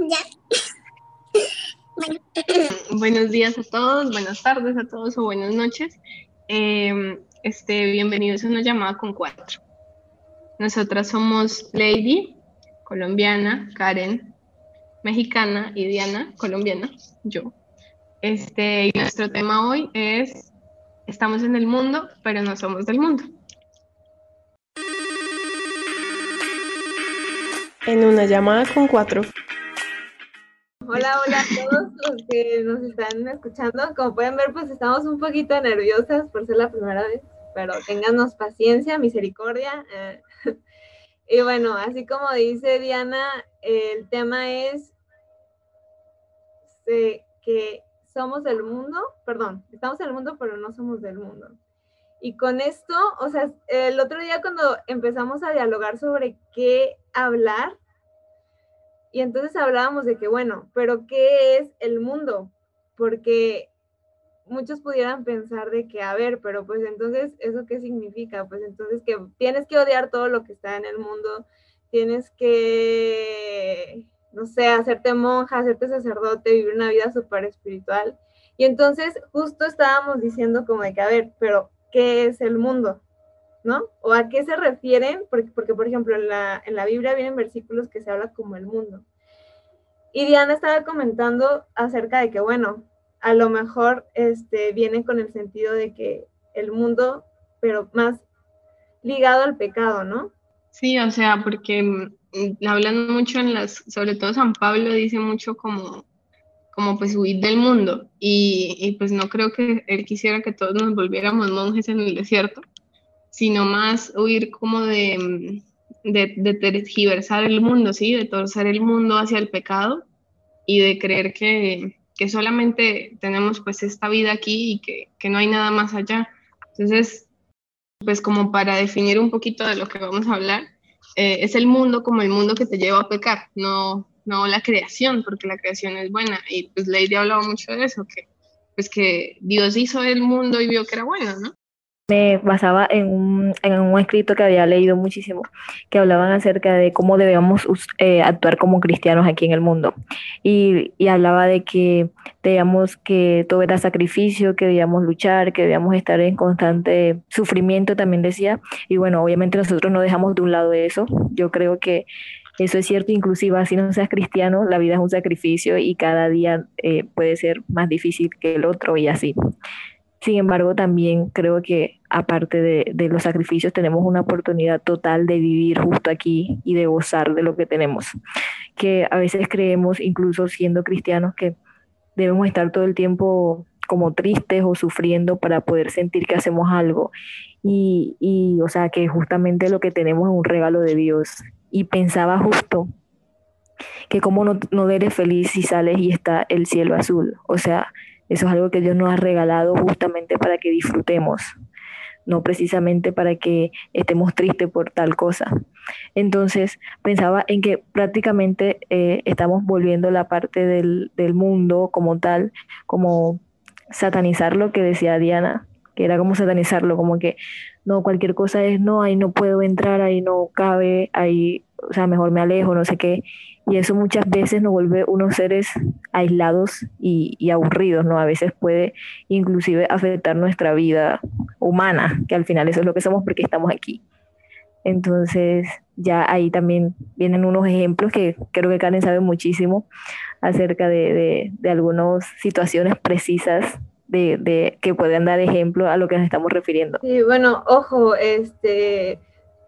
Ya. Bueno. Buenos días a todos, buenas tardes a todos o buenas noches. Eh, este, bienvenidos a una llamada con cuatro. Nosotras somos Lady, colombiana, Karen, mexicana y Diana, colombiana, yo. Este, y nuestro tema hoy es, estamos en el mundo, pero no somos del mundo. En una llamada con cuatro. Hola, hola a todos los que nos están escuchando. Como pueden ver, pues estamos un poquito nerviosas por ser la primera vez, pero ténganos paciencia, misericordia. Eh. Y bueno, así como dice Diana, el tema es que somos del mundo, perdón, estamos en el mundo, pero no somos del mundo. Y con esto, o sea, el otro día cuando empezamos a dialogar sobre qué hablar, y entonces hablábamos de que, bueno, pero ¿qué es el mundo? Porque muchos pudieran pensar de que, a ver, pero pues entonces, ¿eso qué significa? Pues entonces que tienes que odiar todo lo que está en el mundo, tienes que, no sé, hacerte monja, hacerte sacerdote, vivir una vida súper espiritual. Y entonces justo estábamos diciendo como de que, a ver, pero ¿qué es el mundo? ¿No? ¿O a qué se refieren? Porque, por ejemplo, en la, en la Biblia vienen versículos que se habla como el mundo. Y Diana estaba comentando acerca de que, bueno, a lo mejor este, viene con el sentido de que el mundo, pero más ligado al pecado, ¿no? Sí, o sea, porque mm, hablan mucho en las, sobre todo San Pablo dice mucho como, como pues huir del mundo y, y pues no creo que él quisiera que todos nos volviéramos monjes en el desierto, sino más huir como de, de, de tergiversar el mundo, ¿sí? De torcer el mundo hacia el pecado y de creer que, que solamente tenemos pues esta vida aquí y que, que, no hay nada más allá. Entonces, pues como para definir un poquito de lo que vamos a hablar, eh, es el mundo como el mundo que te lleva a pecar, no, no la creación, porque la creación es buena. Y pues Lady hablaba mucho de eso, que pues que Dios hizo el mundo y vio que era bueno, ¿no? Me basaba en un, en un, escrito que había leído muchísimo, que hablaban acerca de cómo debíamos eh, actuar como cristianos aquí en el mundo. Y, hablaba de que debíamos que todo era sacrificio, que debíamos luchar, que debíamos estar en constante sufrimiento, también decía. Y bueno, obviamente nosotros no dejamos de un lado eso. Yo creo que eso es cierto, inclusive si no seas cristiano, la vida es un sacrificio y cada día eh, puede ser más difícil que el otro y así. Sin embargo, también creo que aparte de, los sacrificios, tenemos una oportunidad total de vivir justo aquí y de gozar de lo que tenemos. Que a veces creemos, incluso siendo cristianos, que debemos estar todo el tiempo como tristes o sufriendo para poder sentir que hacemos algo. Y, y o sea, que justamente lo que tenemos es un regalo de Dios. Y pensaba justo que como no, no eres feliz si sales y está el cielo azul. O sea, eso es algo que Dios nos ha regalado justamente para que disfrutemos, no precisamente para que estemos tristes por tal cosa. Entonces pensaba en que prácticamente eh, estamos volviendo la parte del, del mundo como tal, como satanizar lo que decía Diana, que era como satanizarlo, como que no, cualquier cosa es, no, ahí no puedo entrar, ahí no cabe, ahí, o sea, mejor me alejo, no sé qué. Y eso muchas veces nos vuelve unos seres aislados y, aburridos, ¿no? A veces puede inclusive afectar nuestra vida humana, que al final eso es lo que somos porque estamos aquí. Entonces, ya ahí también vienen unos ejemplos que creo que Karen sabe muchísimo acerca de, de, de algunas situaciones precisas de, de, que pueden dar ejemplo a lo que nos estamos refiriendo. Sí, bueno, ojo, este,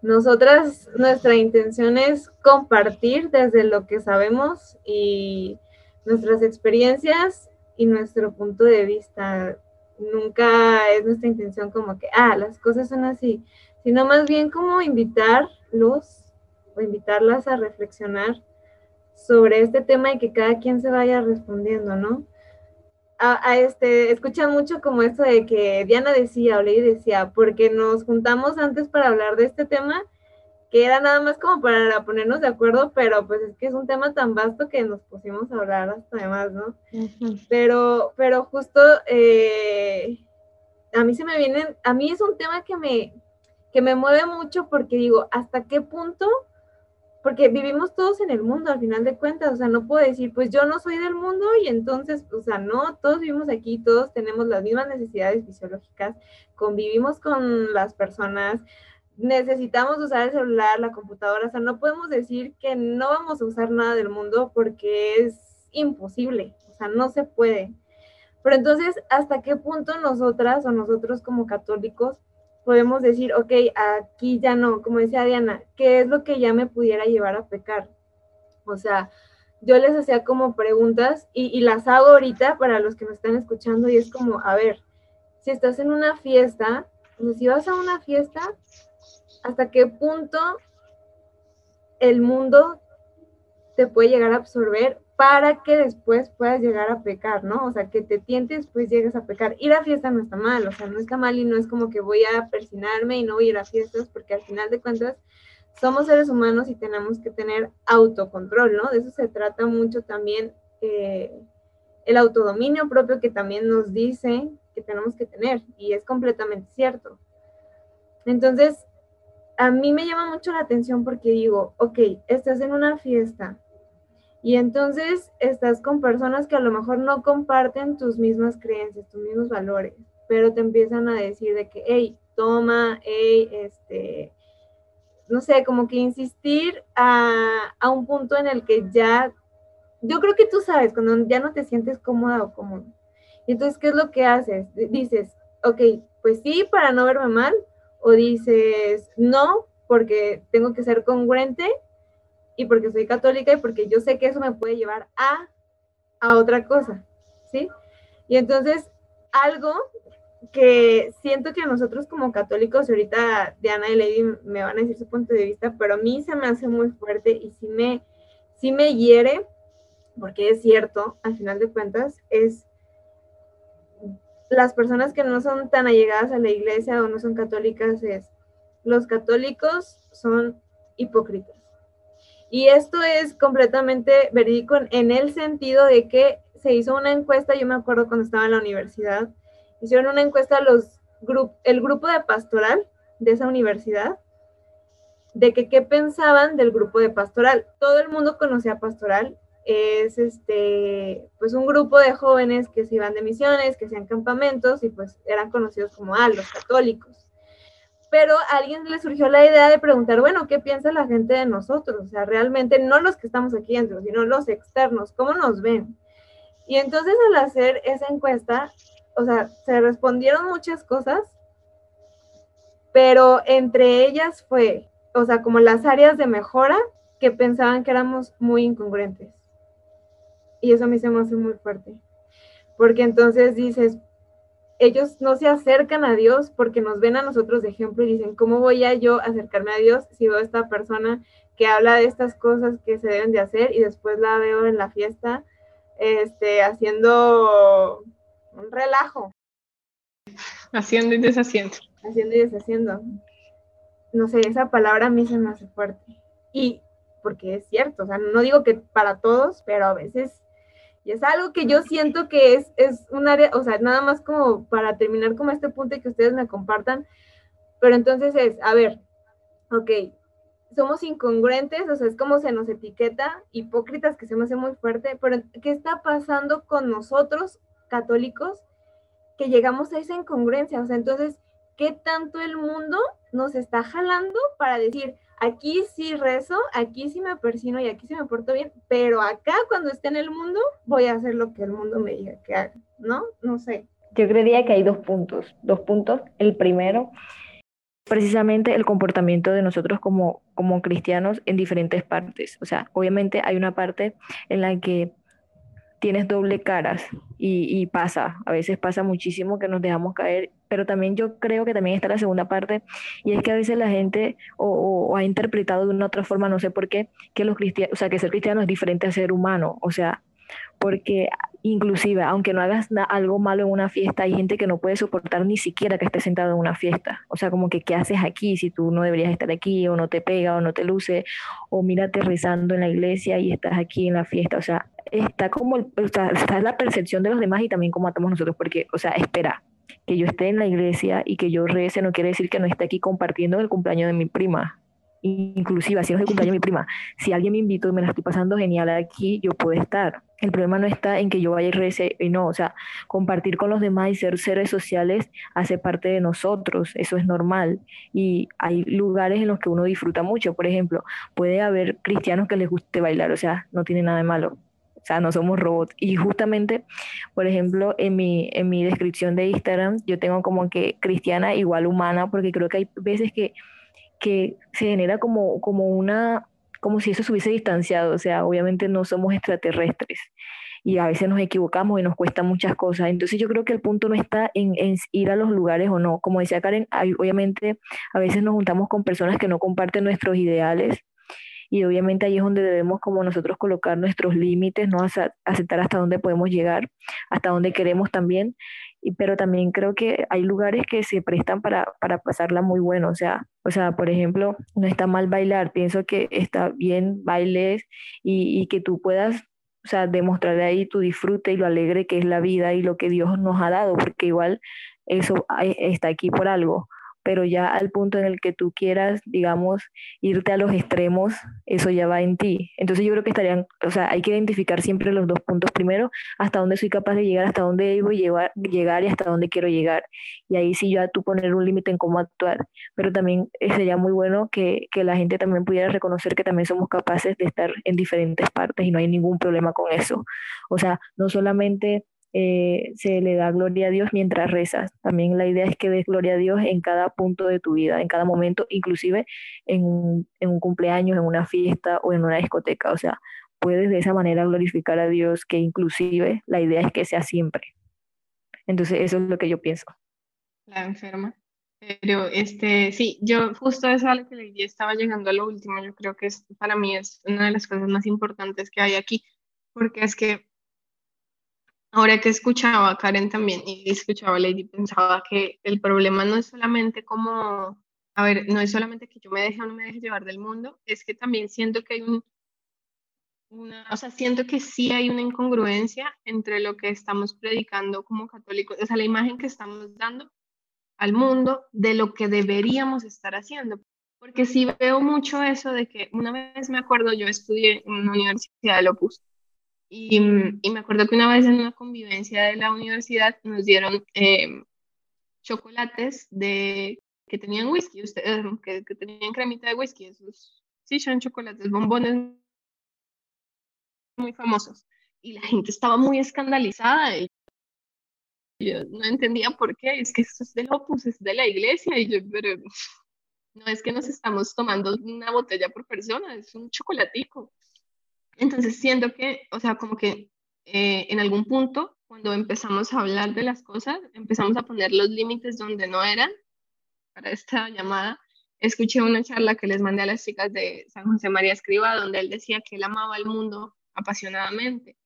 nosotras, nuestra intención es compartir desde lo que sabemos y nuestras experiencias y nuestro punto de vista. Nunca es nuestra intención como que, ah, las cosas son así, sino más bien como invitarlos o invitarlas a reflexionar sobre este tema y que cada quien se vaya respondiendo, ¿no? A, este, escuchan mucho como esto de que Diana decía o Ley decía, porque nos juntamos antes para hablar de este tema, que era nada más como para ponernos de acuerdo, pero pues es que es un tema tan vasto que nos pusimos a hablar hasta además, ¿no? Pero, pero justo eh, a mí se me vienen, a mí es un tema que me, que me mueve mucho porque digo, ¿hasta qué punto porque vivimos todos en el mundo al final de cuentas, o sea, no puedo decir, pues yo no soy del mundo y entonces, o sea, no, todos vivimos aquí, todos tenemos las mismas necesidades fisiológicas, convivimos con las personas, necesitamos usar el celular, la computadora, o sea, no podemos decir que no vamos a usar nada del mundo porque es imposible, o sea, no se puede. Pero entonces, ¿hasta qué punto nosotras o nosotros como católicos podemos decir, ok, aquí ya no, como decía Diana, ¿qué es lo que ya me pudiera llevar a pecar? O sea, yo les hacía como preguntas y, las hago ahorita para los que me están escuchando y es como, a ver, si estás en una fiesta, si vas a una fiesta, ¿hasta qué punto el mundo te puede llegar a absorber para que después puedas llegar a pecar, ¿no? O sea, que te tientes, pues llegues a pecar. Ir a fiesta no está mal, o sea, no está mal y no es como que voy a persinarme y no voy a ir a fiestas, porque al final de cuentas somos seres humanos y tenemos que tener autocontrol, ¿no? De eso se trata mucho también eh, el autodominio propio que también nos dice que tenemos que tener y es completamente cierto. Entonces, a mí me llama mucho la atención porque digo, ok, estás en una fiesta, y entonces estás con personas que a lo mejor no comparten tus mismas creencias, tus mismos valores, pero te empiezan a decir de que, hey, toma, hey, este, no sé, como que insistir a, a, un punto en el que ya, yo creo que tú sabes, cuando ya no te sientes cómoda o cómodo. Y entonces, ¿qué es lo que haces? Dices, ok, pues sí, para no verme mal, o dices, no, porque tengo que ser congruente y porque soy católica y porque yo sé que eso me puede llevar a, a otra cosa, ¿sí? Y entonces, algo que siento que nosotros como católicos, ahorita Diana y Lady me van a decir su punto de vista, pero a mí se me hace muy fuerte y sí me, sí me hiere, porque es cierto, al final de cuentas, es las personas que no son tan allegadas a la iglesia o no son católicas, es los católicos son hipócritas. Y esto es completamente verídico en el sentido de que se hizo una encuesta, yo me acuerdo cuando estaba en la universidad, hicieron una encuesta a los el grupo de pastoral de esa universidad, de que qué pensaban del grupo de pastoral. Todo el mundo conocía pastoral, es este, pues un grupo de jóvenes que se iban de misiones, que hacían campamentos y pues eran conocidos como ah, los católicos pero a alguien le surgió la idea de preguntar, bueno, ¿qué piensa la gente de nosotros? O sea, realmente no los que estamos aquí dentro, sino los externos, ¿cómo nos ven? Y entonces al hacer esa encuesta, o sea, se respondieron muchas cosas, pero entre ellas fue, o sea, como las áreas de mejora que pensaban que éramos muy incongruentes. Y eso a mí se me hace muy fuerte. Porque entonces dices, ellos no se acercan a Dios porque nos ven a nosotros de ejemplo y dicen, ¿cómo voy a yo acercarme a Dios si veo a esta persona que habla de estas cosas que se deben de hacer y después la veo en la fiesta este, haciendo un relajo? Haciendo y deshaciendo. Haciendo y deshaciendo. No sé, esa palabra a mí se me hace fuerte. Y porque es cierto, o sea, no digo que para todos, pero a veces y es algo que yo siento que es, es un área, o sea, nada más como para terminar como este punto y que ustedes me compartan, pero entonces es, a ver, ok, somos incongruentes, o sea, es como se nos etiqueta, hipócritas, que se me hace muy fuerte, pero ¿qué está pasando con nosotros, católicos, que llegamos a esa incongruencia? O sea, entonces, ¿qué tanto el mundo nos está jalando para decir, aquí sí rezo, aquí sí me persino y aquí sí me porto bien, pero acá cuando esté en el mundo voy a hacer lo que el mundo me diga que haga, ¿no? No sé. Yo creería que hay dos puntos, dos puntos. El primero, precisamente el comportamiento de nosotros como, como cristianos en diferentes partes. O sea, obviamente hay una parte en la que tienes doble caras y, pasa, a veces pasa muchísimo que nos dejamos caer, pero también yo creo que también está la segunda parte y es que a veces la gente o, ha interpretado de una otra forma, no sé por qué, que los cristianos, o sea, que ser cristiano es diferente a ser humano, o sea, porque inclusive aunque no hagas algo malo en una fiesta, hay gente que no puede soportar ni siquiera que estés sentado en una fiesta. O sea, como que qué haces aquí si tú no deberías estar aquí o no te pega o no te luce o mírate rezando en la iglesia y estás aquí en la fiesta. O sea, está como está la percepción de los demás y también como atamos nosotros, porque, o sea, espera, que yo esté en la iglesia y que yo rece no quiere decir que no esté aquí compartiendo el cumpleaños de mi prima. inclusive, así no es el cumpleaños de mi prima, si alguien me invitó y me la estoy pasando genial aquí, yo puedo estar. El problema no está en que yo vaya y rece, y no, o sea, compartir con los demás y ser seres sociales hace parte de nosotros, eso es normal. Y hay lugares en los que uno disfruta mucho, por ejemplo, puede haber cristianos que les guste bailar, o sea, no tiene nada de malo. O sea, no somos robots. Y justamente, por ejemplo, en mi, en mi descripción de Instagram, yo tengo como que cristiana igual humana, porque creo que hay veces que que se genera como, como una, como si eso se hubiese distanciado, o sea, obviamente no somos extraterrestres y a veces nos equivocamos y nos cuesta muchas cosas. Entonces yo creo que el punto no está en, en ir a los lugares o no. Como decía Karen, obviamente a veces nos juntamos con personas que no comparten nuestros ideales y obviamente ahí es donde debemos como nosotros colocar nuestros límites, no aceptar hasta dónde podemos llegar, hasta dónde queremos también pero también creo que hay lugares que se prestan para, para pasarla muy bueno, o sea, o sea, por ejemplo, no está mal bailar, pienso que está bien bailes y, y que tú puedas o sea, demostrar ahí tu disfrute y lo alegre que es la vida y lo que Dios nos ha dado, porque igual eso está aquí por algo pero ya al punto en el que tú quieras, digamos, irte a los extremos, eso ya va en ti. Entonces yo creo que estarían, o sea, hay que identificar siempre los dos puntos. Primero, hasta dónde soy capaz de llegar, hasta dónde debo llegar, llegar y hasta dónde quiero llegar. Y ahí sí ya tú poner un límite en cómo actuar. Pero también sería muy bueno que, que la gente también pudiera reconocer que también somos capaces de estar en diferentes partes y no hay ningún problema con eso. O sea, no solamente eh, se le da gloria a Dios mientras rezas. También la idea es que des gloria a Dios en cada punto de tu vida, en cada momento, inclusive en un, cumpleaños, en una fiesta o en una discoteca. O sea, puedes de esa manera glorificar a Dios, que inclusive la idea es que sea siempre. Entonces, eso es lo que yo pienso. La enferma. Pero este, sí, yo justo eso a lo que le estaba llegando a lo último, yo creo que es, para mí es una de las cosas más importantes que hay aquí, porque es que Ahora que escuchaba a Karen también y escuchaba a Lady, pensaba que el problema no es solamente como, a ver, no es solamente que yo me deje o no me deje llevar del mundo, es que también siento que hay un, una, o sea, siento que sí hay una incongruencia entre lo que estamos predicando como católicos, o sea, la imagen que estamos dando al mundo de lo que deberíamos estar haciendo. Porque sí veo mucho eso de que una vez me acuerdo, yo estudié en una universidad de Opus y, y, me acuerdo que una vez en una convivencia de la universidad nos dieron eh, chocolates de, que tenían whisky, ustedes, que, tenían cremita de whisky, esos sí son chocolates, bombones muy famosos. Y la gente estaba muy escandalizada yo no entendía por qué, es que esto es del Opus, es de la iglesia, y yo, pero no es que nos estamos tomando una botella por persona, es un chocolatico. Entonces siento que, o sea, como que eh, en algún punto, cuando empezamos a hablar de las cosas, empezamos a poner los límites donde no eran para esta llamada. Escuché una charla que les mandé a las chicas de San José María Escriba, donde él decía que él amaba el mundo apasionadamente.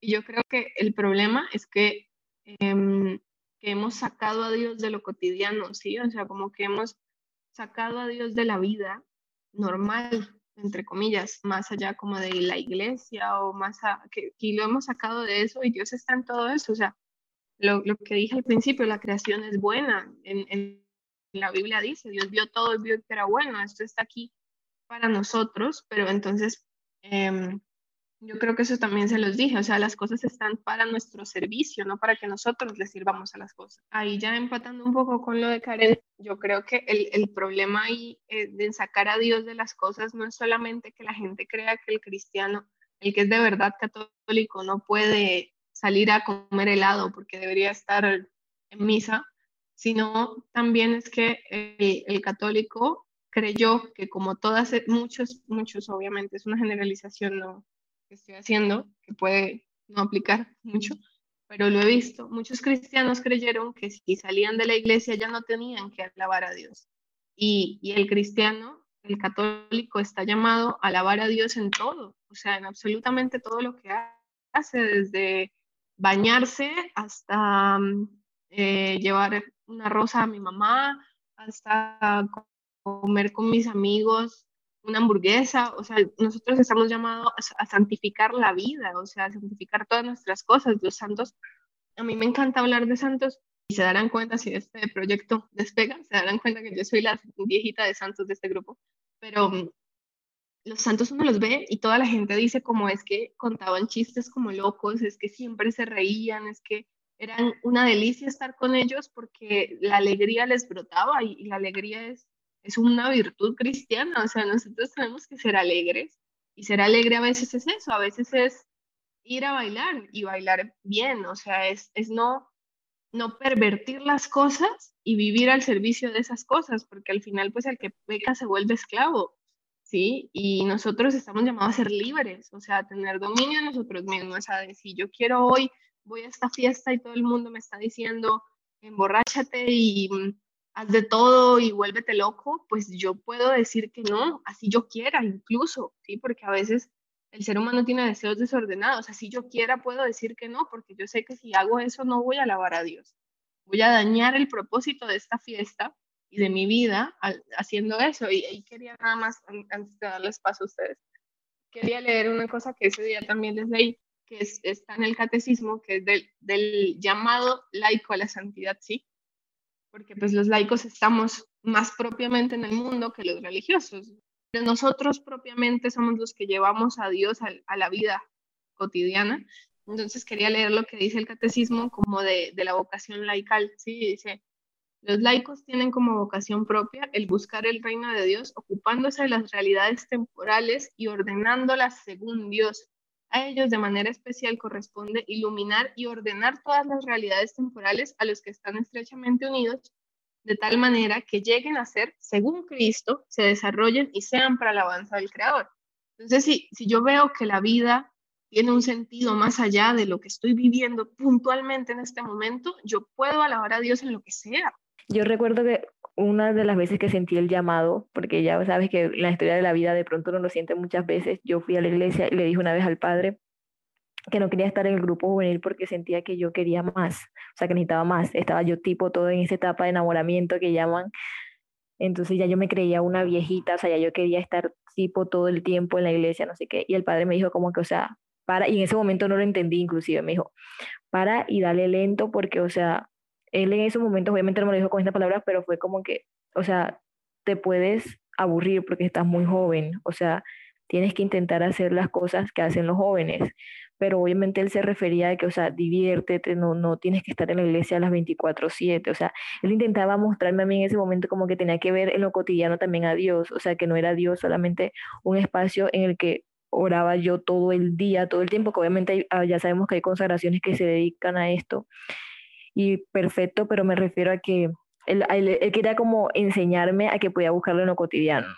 Y yo creo que el problema es que, em, que hemos sacado a Dios de lo cotidiano, ¿sí? O sea, como que hemos sacado a Dios de la vida normal, entre comillas, más allá como de la iglesia o más a, que, lo hemos sacado de eso y Dios está en todo eso. O sea, lo, lo que dije al principio, la creación es buena. En, la Biblia dice, Dios vio todo y vio que era bueno. Esto está aquí para nosotros, pero entonces eh, yo creo que eso también se los dije, o sea, las cosas están para nuestro servicio, no para que nosotros les sirvamos a las cosas. Ahí ya empatando un poco con lo de Karen, yo creo que el, el problema ahí eh, de sacar a Dios de las cosas no es solamente que la gente crea que el cristiano, el que es de verdad católico, no puede salir a comer helado porque debería estar en misa, sino también es que el, el católico creyó que como todas, muchos, muchos obviamente, es una generalización, no, que estoy haciendo, que puede no aplicar mucho, pero lo he visto. Muchos cristianos creyeron que si salían de la iglesia ya no tenían que alabar a Dios. Y, y el cristiano, el católico, está llamado a alabar a Dios en todo, o sea, en absolutamente todo lo que hace, desde bañarse hasta eh, llevar una rosa a mi mamá, hasta comer con mis amigos una hamburguesa, o sea, nosotros estamos llamados a, santificar la vida, o sea, a santificar todas nuestras cosas. Los santos, a mí me encanta hablar de santos y se darán cuenta si este proyecto despega, se darán cuenta que yo soy la viejita de santos de este grupo, pero mm, los santos uno los ve y toda la gente dice como es que contaban chistes como locos, es que siempre se reían, es que eran una delicia estar con ellos porque la alegría les brotaba y, la alegría es, es una virtud cristiana, o sea, nosotros tenemos que ser alegres y ser alegre a veces es eso, a veces es ir a bailar y bailar bien, o sea, es, es no, no pervertir las cosas y vivir al servicio de esas cosas, porque al final pues el que peca se vuelve esclavo, ¿sí? Y nosotros estamos llamados a ser libres, o sea, a tener dominio de nosotros mismos, o sea, si yo quiero hoy voy a esta fiesta y todo el mundo me está diciendo, emborráchate y haz de todo y vuélvete loco, pues yo puedo decir que no, así yo quiera incluso, ¿sí? Porque a veces el ser humano tiene deseos desordenados, así yo quiera puedo decir que no, porque yo sé que si hago eso no voy a alabar a Dios, voy a dañar el propósito de esta fiesta y de mi vida haciendo eso. Y, y quería nada más, antes de darles paso a ustedes, quería leer una cosa que ese día también les leí, que está en el catecismo, que es del, del llamado laico a la santidad, ¿sí? Porque pues los laicos estamos más propiamente en el mundo que los religiosos. Pero nosotros propiamente somos los que llevamos a Dios a, a la vida cotidiana. Entonces quería leer lo que dice el catecismo como de, de la vocación laical, ¿sí? Dice, los laicos tienen como vocación propia el buscar el reino de Dios, ocupándose de las realidades temporales y ordenándolas según Dios, a ellos de manera especial corresponde iluminar y ordenar todas las realidades temporales a los que están estrechamente unidos, de tal manera que lleguen a ser, según Cristo, se desarrollen y sean para la alabanza del Creador. Entonces, si, si yo veo que la vida tiene un sentido más allá de lo que estoy viviendo puntualmente en este momento, yo puedo alabar a Dios en lo que sea. Yo recuerdo que una de las veces que sentí el llamado, porque ya sabes que la historia de la vida de pronto uno lo siente muchas veces, yo fui a la iglesia y le dije una vez al padre que no quería estar en el grupo juvenil porque sentía que yo quería más, o sea, que necesitaba más. Estaba yo tipo todo en esa etapa de enamoramiento que llaman. Entonces ya yo me creía una viejita, o sea, ya yo quería estar tipo todo el tiempo en la iglesia, no sé qué. Y el padre me dijo como que, o sea, para, y en ese momento no lo entendí inclusive, me dijo, para y dale lento porque, o sea, él en ese momento obviamente no me lo dijo con estas palabras, pero fue como que, o sea, te puedes aburrir porque estás muy joven, o sea, tienes que intentar hacer las cosas que hacen los jóvenes, pero obviamente él se refería a que, o sea, diviértete, no, no tienes que estar en la iglesia a las 24/7, o sea, él intentaba mostrarme a mí en ese momento como que tenía que ver en lo cotidiano también a Dios, o sea, que no era Dios solamente un espacio en el que oraba yo todo el día, todo el tiempo, que obviamente ah, ya sabemos que hay consagraciones que se dedican a esto, y perfecto, pero me refiero a que él, él, quería como enseñarme a que podía buscarlo en lo cotidiano.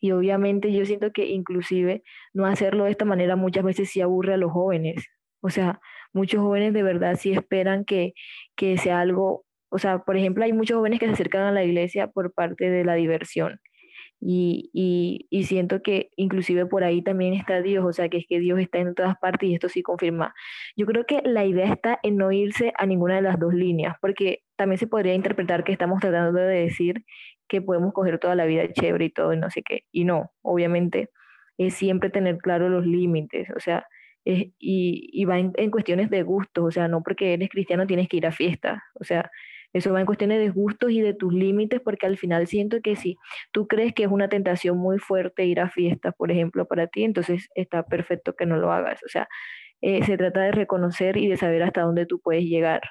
Y obviamente yo siento que inclusive no hacerlo de esta manera muchas veces sí aburre a los jóvenes. O sea, muchos jóvenes de verdad sí esperan que, que sea algo, o sea, por ejemplo, hay muchos jóvenes que se acercan a la iglesia por parte de la diversión y, y, y, siento que inclusive por ahí también está Dios, o sea, que es que Dios está en todas partes y esto sí confirma. Yo creo que la idea está en no irse a ninguna de las dos líneas, porque también se podría interpretar que estamos tratando de decir que podemos coger toda la vida chévere y todo y no sé qué, y no, obviamente es siempre tener claro los límites, o sea, es, y, y va en, en cuestiones de gustos, o sea, no porque eres cristiano tienes que ir a fiestas, o sea, eso va en cuestiones de gustos y de tus límites, porque al final siento que si tú crees que es una tentación muy fuerte ir a fiestas, por ejemplo, para ti, entonces está perfecto que no lo hagas. O sea, eh, se trata de reconocer y de saber hasta dónde tú puedes llegar.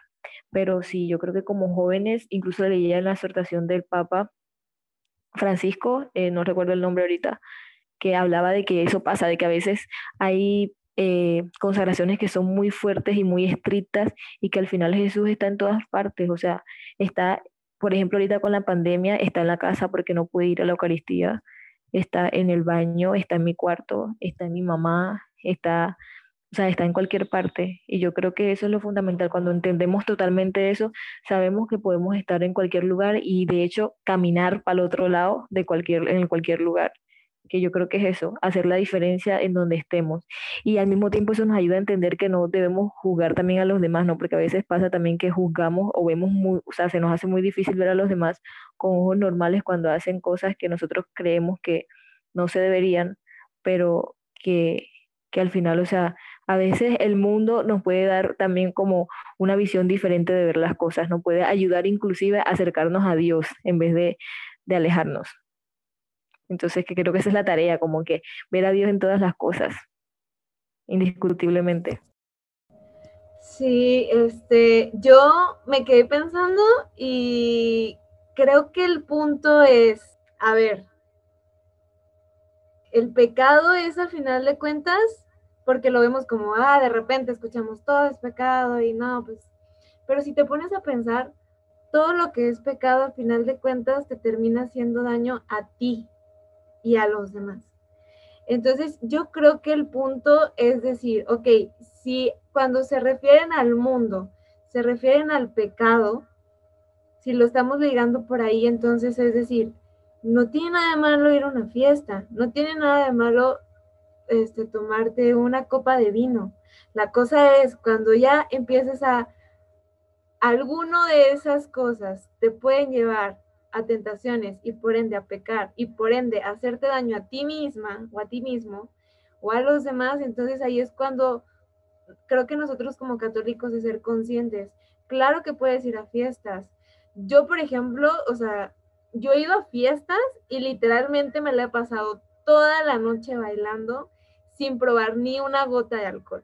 Pero sí, yo creo que como jóvenes, incluso leía en la exhortación del Papa Francisco, eh, no recuerdo el nombre ahorita, que hablaba de que eso pasa, de que a veces hay eh, consagraciones que son muy fuertes y muy estrictas y que al final Jesús está en todas partes, o sea, está, por ejemplo, ahorita con la pandemia, está en la casa porque no puede ir a la Eucaristía, está en el baño, está en mi cuarto, está en mi mamá, está, o sea, está en cualquier parte. Y yo creo que eso es lo fundamental. Cuando entendemos totalmente eso, sabemos que podemos estar en cualquier lugar y de hecho caminar para el otro lado de cualquier, en cualquier lugar que yo creo que es eso, hacer la diferencia en donde estemos. Y al mismo tiempo eso nos ayuda a entender que no debemos juzgar también a los demás, ¿no? Porque a veces pasa también que juzgamos o vemos muy, o sea, se nos hace muy difícil ver a los demás con ojos normales cuando hacen cosas que nosotros creemos que no se deberían, pero que, que al final, o sea, a veces el mundo nos puede dar también como una visión diferente de ver las cosas, nos puede ayudar inclusive a acercarnos a Dios en vez de, de alejarnos. Entonces, que creo que esa es la tarea, como que ver a Dios en todas las cosas, indiscutiblemente. Sí, este, yo me quedé pensando y creo que el punto es, a ver, el pecado es al final de cuentas, porque lo vemos como, ah, de repente escuchamos todo es pecado y no, pues, pero si te pones a pensar, todo lo que es pecado al final de cuentas te termina haciendo daño a ti y a los demás. Entonces, yo creo que el punto es decir, ok, si cuando se refieren al mundo, se refieren al pecado, si lo estamos ligando por ahí, entonces es decir, no tiene nada de malo ir a una fiesta, no tiene nada de malo este, tomarte una copa de vino. La cosa es cuando ya empieces a alguno de esas cosas te pueden llevar a tentaciones y por ende a pecar y por ende a hacerte daño a ti misma o a ti mismo o a los demás, entonces ahí es cuando creo que nosotros como católicos de ser conscientes, claro que puedes ir a fiestas. Yo, por ejemplo, o sea, yo he ido a fiestas y literalmente me la he pasado toda la noche bailando sin probar ni una gota de alcohol.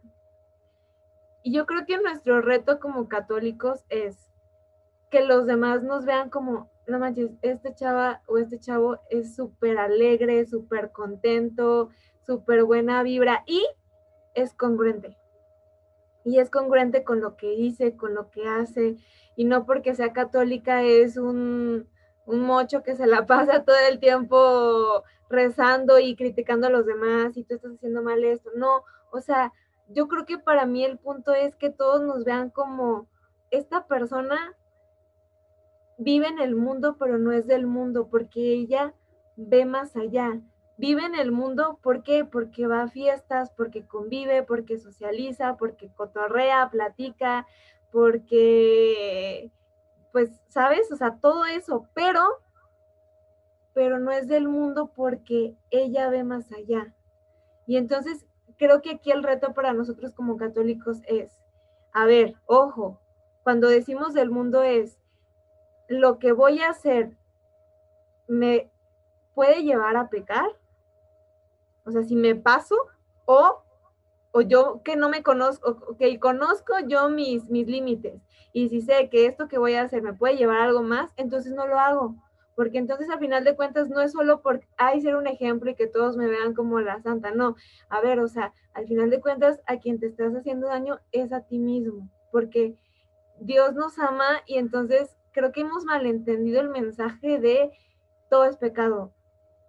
Y yo creo que nuestro reto como católicos es que los demás nos vean como, no manches, este chava o este chavo es súper alegre, súper contento, súper buena vibra y es congruente. Y es congruente con lo que dice, con lo que hace. Y no porque sea católica es un, un mocho que se la pasa todo el tiempo rezando y criticando a los demás y tú estás haciendo mal esto. No, o sea, yo creo que para mí el punto es que todos nos vean como esta persona vive en el mundo, pero no es del mundo, porque ella ve más allá. Vive en el mundo, ¿por qué? Porque va a fiestas, porque convive, porque socializa, porque cotorrea, platica, porque, pues, ¿sabes? O sea, todo eso, pero, pero no es del mundo porque ella ve más allá. Y entonces creo que aquí el reto para nosotros como católicos es, a ver, ojo, cuando decimos del mundo es, lo que voy a hacer me puede llevar a pecar, o sea, si me paso o, o yo que no me conozco, que conozco yo mis, mis límites y si sé que esto que voy a hacer me puede llevar a algo más, entonces no lo hago porque entonces al final de cuentas no es solo por, ay, ser un ejemplo y que todos me vean como la santa, no, a ver, o sea, al final de cuentas a quien te estás haciendo daño es a ti mismo, porque Dios nos ama y entonces creo que hemos malentendido el mensaje de todo es pecado.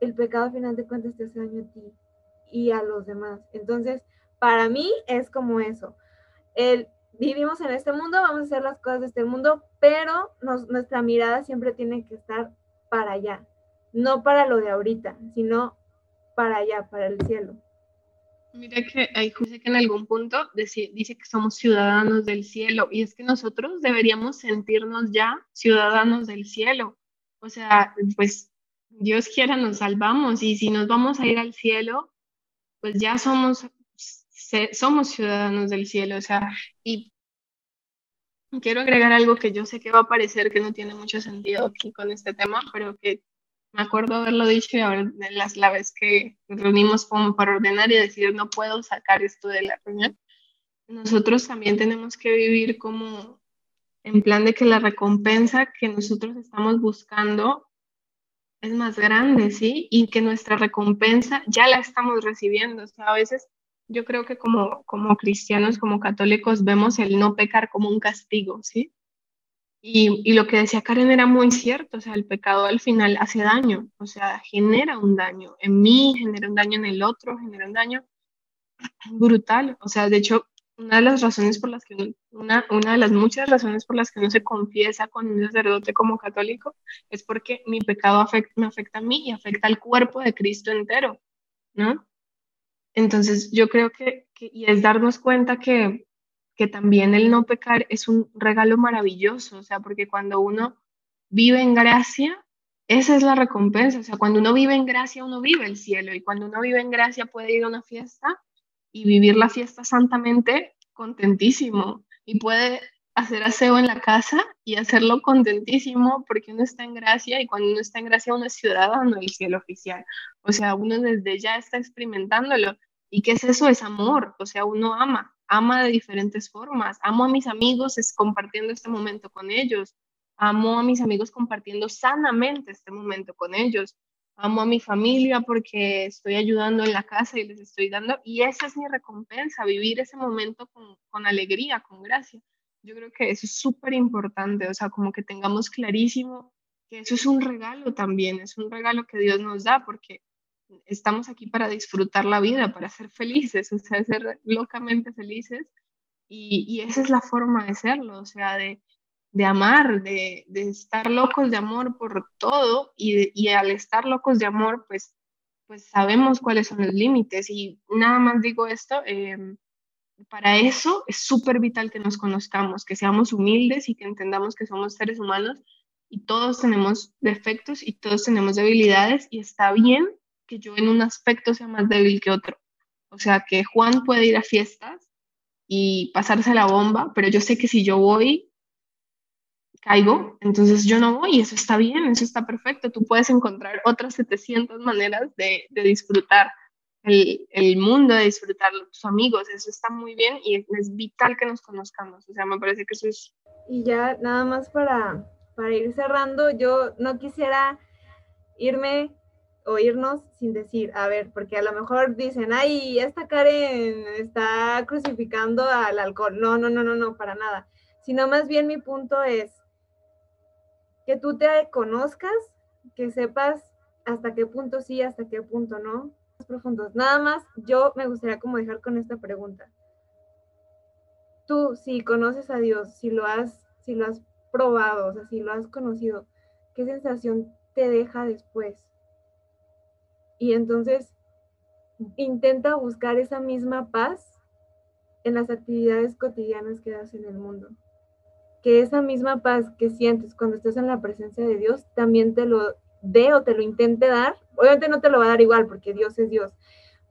El pecado al final de cuentas te hace daño a ti y a los demás. Entonces, para mí es como eso. El, vivimos en este mundo, vamos a hacer las cosas de este mundo, pero nuestra mirada siempre tiene que estar para allá, no para lo de ahorita, sino para allá, para el cielo. Mira que hay que en algún punto dice, dice, que somos ciudadanos del cielo y es que nosotros deberíamos sentirnos ya ciudadanos del cielo. O sea, pues Dios quiera nos salvamos y si nos vamos a ir al cielo, pues ya somos, somos ciudadanos del cielo. O sea, y quiero agregar algo que yo sé que va a parecer que no tiene mucho sentido aquí con este tema, pero que me acuerdo haberlo dicho y las, la vez que nos reunimos como para ordenar y decir no puedo sacar esto de la reunión, nosotros también tenemos que vivir como en plan de que la recompensa que nosotros estamos buscando es más grande, ¿sí? Y que nuestra recompensa ya la estamos recibiendo. A veces yo creo que como, como cristianos, como católicos, vemos el no pecar como un castigo, ¿sí? Y, lo que decía Karen era muy cierto, o sea, el pecado al final hace daño, o sea, genera un daño en mí, genera un daño en el otro, genera un daño brutal. O sea, de hecho, una de las razones por las que, una, una de las muchas razones por las que no se confiesa con un sacerdote como católico es porque mi pecado me afecta a mí y afecta al cuerpo de Cristo entero, ¿no? Entonces, yo creo que, y es darnos cuenta que, que también el no pecar es un regalo maravilloso, o sea, porque cuando uno vive en gracia, esa es la recompensa, o sea, cuando uno vive en gracia, uno vive el cielo, y cuando uno vive en gracia puede ir a una fiesta y vivir la fiesta santamente contentísimo, y puede hacer aseo en la casa y hacerlo contentísimo porque uno está en gracia y cuando uno está en gracia uno es ciudadano del cielo oficial. O sea, uno desde ya está experimentándolo. ¿Y qué es eso? Es amor. O sea, uno ama, ama de diferentes formas. Amo a mis amigos es compartiendo este momento con ellos. Amo a mis amigos compartiendo sanamente este momento con ellos. Amo a mi familia porque estoy ayudando en la casa y les estoy dando. Y esa es mi recompensa, vivir ese momento con, con alegría, con gracia. Yo creo que eso es súper importante, o sea, como que tengamos clarísimo que eso es un regalo también, es un regalo que Dios nos da porque estamos aquí para disfrutar la vida, para ser felices, o sea, ser locamente felices. Y, y esa es la forma de serlo, o sea, de, de amar, de, de, estar locos de amor por todo y, y, al estar locos de amor, pues, pues sabemos cuáles son los límites. Y nada más digo esto, eh, para eso es súper vital que nos conozcamos, que seamos humildes y que entendamos que somos seres humanos y todos tenemos defectos y todos tenemos debilidades y está bien que yo en un aspecto sea más débil que otro. O sea, que Juan puede ir a fiestas y pasarse la bomba, pero yo sé que si yo voy, caigo, entonces yo no voy eso está bien, eso está perfecto. Tú puedes encontrar otras 700 maneras de, de disfrutar el, el, mundo, de disfrutar tus amigos, eso está muy bien y es, vital que nos conozcamos, o sea, me parece que eso es... Y ya nada más para, para ir cerrando, yo no quisiera irme o irnos sin decir, a ver, porque a lo mejor dicen, ay, esta Karen está crucificando al alcohol. No, no, no, no, no, para nada. Sino más bien mi punto es que tú te conozcas, que sepas hasta qué punto sí, hasta qué punto no, profundos. Nada más, yo me gustaría como dejar con esta pregunta. Tú, si conoces a Dios, si lo has, si lo has probado, o sea, si lo has conocido, ¿qué sensación te deja después? Y entonces, intenta buscar esa misma paz en las actividades cotidianas que das en el mundo. Que esa misma paz que sientes cuando estás en la presencia de Dios también te lo dé o te lo intente dar Obviamente no te lo va a dar igual porque Dios es Dios,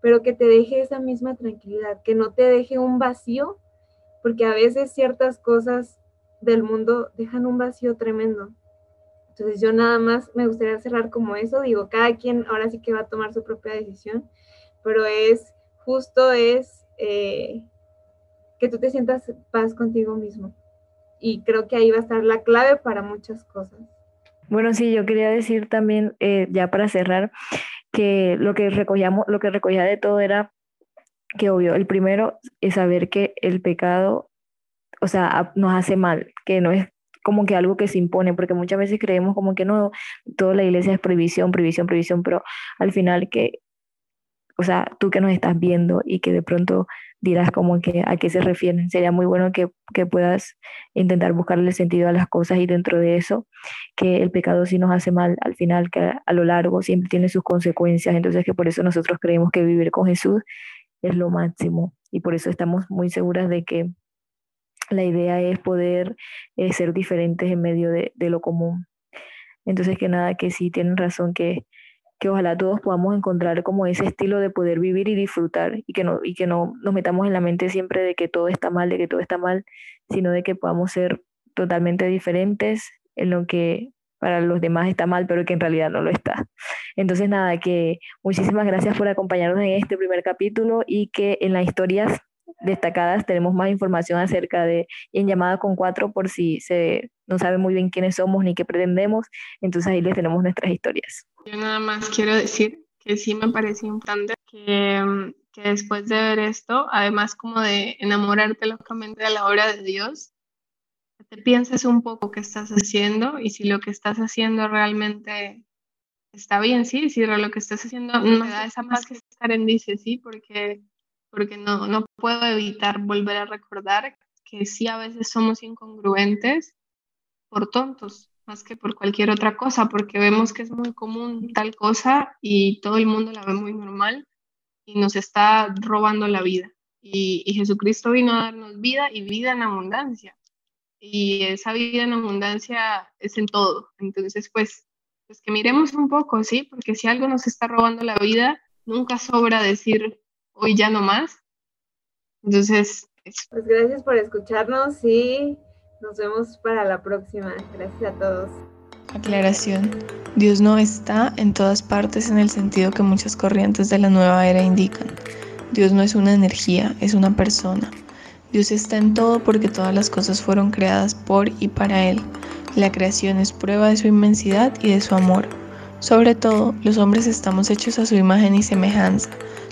pero que te deje esa misma tranquilidad, que no te deje un vacío, porque a veces ciertas cosas del mundo dejan un vacío tremendo. Entonces yo nada más me gustaría cerrar como eso, digo, cada quien ahora sí que va a tomar su propia decisión, pero es justo es eh, que tú te sientas paz contigo mismo. Y creo que ahí va a estar la clave para muchas cosas. Bueno, sí, yo quería decir también, eh, ya para cerrar, que lo que recogíamos, lo que recogía de todo era que obvio, el primero es saber que el pecado, o sea, nos hace mal, que no es como que algo que se impone, porque muchas veces creemos como que no, toda la iglesia es prohibición, prohibición, prohibición, pero al final que, o sea, tú que nos estás viendo y que de pronto dirás como que a qué se refieren. Sería muy bueno que, que, puedas intentar buscarle sentido a las cosas y dentro de eso, que el pecado sí nos hace mal al final, que a, lo largo siempre tiene sus consecuencias. Entonces que por eso nosotros creemos que vivir con Jesús es lo máximo y por eso estamos muy seguras de que la idea es poder eh, ser diferentes en medio de, de lo común. Entonces que nada, que sí tienen razón que que ojalá todos podamos encontrar como ese estilo de poder vivir y disfrutar y que no, y que no nos metamos en la mente siempre de que todo está mal, de que todo está mal, sino de que podamos ser totalmente diferentes en lo que para los demás está mal, pero que en realidad no lo está. Entonces, nada, que muchísimas gracias por acompañarnos en este primer capítulo y que en las historias destacadas tenemos más información acerca de en llamada con cuatro por si se no sabe muy bien quiénes somos ni qué pretendemos, entonces ahí les tenemos nuestras historias. Yo nada más quiero decir que sí me parece importante que, que después de ver esto, además como de enamorarte locamente de la obra de Dios, te pienses un poco qué estás haciendo y si lo que estás haciendo realmente está bien, sí, si lo que estás haciendo no da esa paz que estar en dice, sí, porque, porque no, no puedo evitar volver a recordar que sí a veces somos incongruentes por tontos, más que por cualquier otra cosa, porque vemos que es muy común tal cosa y todo el mundo la ve muy normal y nos está robando la vida. Y, Jesucristo vino a darnos vida y vida en abundancia. Y esa vida en abundancia es en todo. Entonces, pues, pues que miremos un poco, ¿sí? Porque si algo nos está robando la vida, nunca sobra decir hoy ya no más. Entonces, Pues gracias por escucharnos y Nos vemos para la próxima. Gracias a todos. Aclaración. Dios no está en todas partes en el sentido que muchas corrientes de la nueva era indican. Dios no es una energía, es una persona. Dios está en todo porque todas las cosas fueron creadas por y para Él. La creación es prueba de su inmensidad y de su amor. Sobre todo, los hombres estamos hechos a su imagen y semejanza.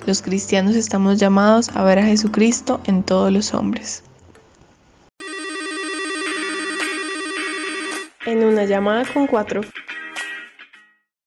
Los cristianos estamos llamados a ver a Jesucristo en todos los hombres. En una llamada con cuatro.